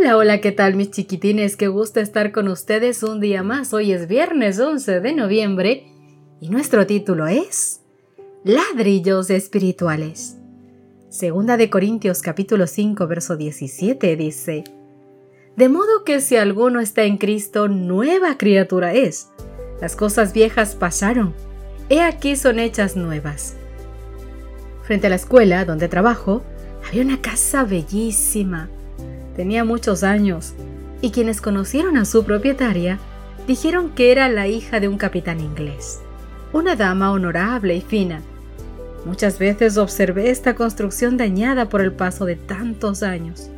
Hola, hola, ¿qué tal mis chiquitines? Qué gusto estar con ustedes un día más. Hoy es viernes 11 de noviembre y nuestro título es Ladrillos espirituales. Segunda de Corintios capítulo 5 verso 17 dice, De modo que si alguno está en Cristo, nueva criatura es. Las cosas viejas pasaron, he aquí son hechas nuevas. Frente a la escuela donde trabajo, había una casa bellísima tenía muchos años, y quienes conocieron a su propietaria dijeron que era la hija de un capitán inglés, una dama honorable y fina. Muchas veces observé esta construcción dañada por el paso de tantos años.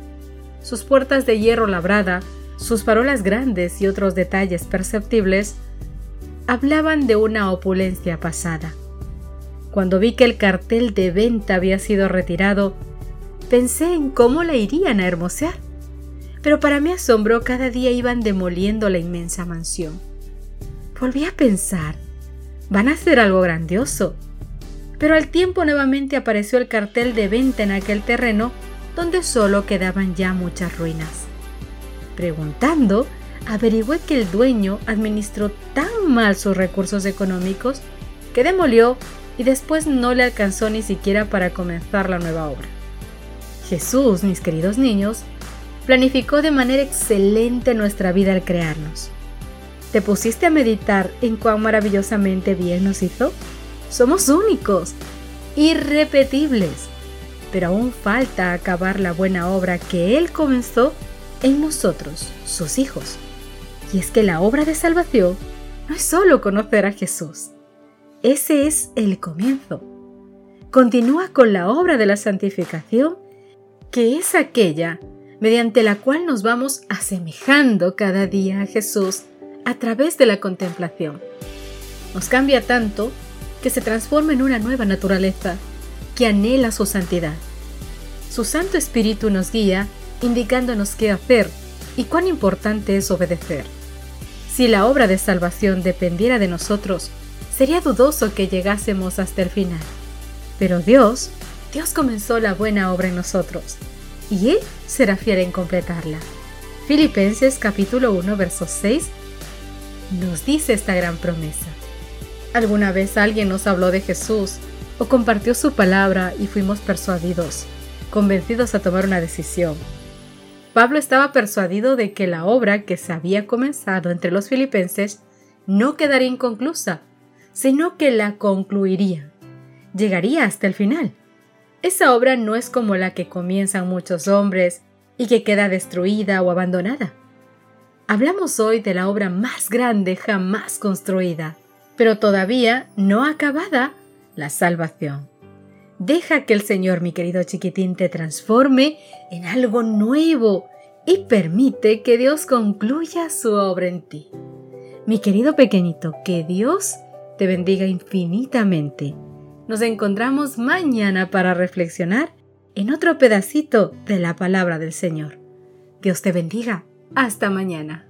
Sus puertas de hierro labrada, sus farolas grandes y otros detalles perceptibles hablaban de una opulencia pasada. Cuando vi que el cartel de venta había sido retirado, pensé en cómo la irían a hermosear pero para mi asombro cada día iban demoliendo la inmensa mansión. Volví a pensar, van a hacer algo grandioso. Pero al tiempo nuevamente apareció el cartel de venta en aquel terreno donde solo quedaban ya muchas ruinas. Preguntando, averigüé que el dueño administró tan mal sus recursos económicos que demolió y después no le alcanzó ni siquiera para comenzar la nueva obra. Jesús, mis queridos niños, planificó de manera excelente nuestra vida al crearnos. ¿Te pusiste a meditar en cuán maravillosamente bien nos hizo? Somos únicos, irrepetibles, pero aún falta acabar la buena obra que Él comenzó en nosotros, sus hijos. Y es que la obra de salvación no es solo conocer a Jesús. Ese es el comienzo. Continúa con la obra de la santificación, que es aquella mediante la cual nos vamos asemejando cada día a Jesús a través de la contemplación. Nos cambia tanto que se transforma en una nueva naturaleza que anhela su santidad. Su Santo Espíritu nos guía indicándonos qué hacer y cuán importante es obedecer. Si la obra de salvación dependiera de nosotros, sería dudoso que llegásemos hasta el final. Pero Dios, Dios comenzó la buena obra en nosotros y Él será fiel en completarla. Filipenses capítulo 1 verso 6 nos dice esta gran promesa. ¿Alguna vez alguien nos habló de Jesús o compartió su palabra y fuimos persuadidos, convencidos a tomar una decisión? Pablo estaba persuadido de que la obra que se había comenzado entre los filipenses no quedaría inconclusa, sino que la concluiría. Llegaría hasta el final. Esa obra no es como la que comienzan muchos hombres y que queda destruida o abandonada. Hablamos hoy de la obra más grande jamás construida, pero todavía no acabada, la salvación. Deja que el Señor, mi querido chiquitín, te transforme en algo nuevo y permite que Dios concluya su obra en ti. Mi querido pequeñito, que Dios te bendiga infinitamente. Nos encontramos mañana para reflexionar en otro pedacito de la palabra del Señor. Dios te bendiga. Hasta mañana.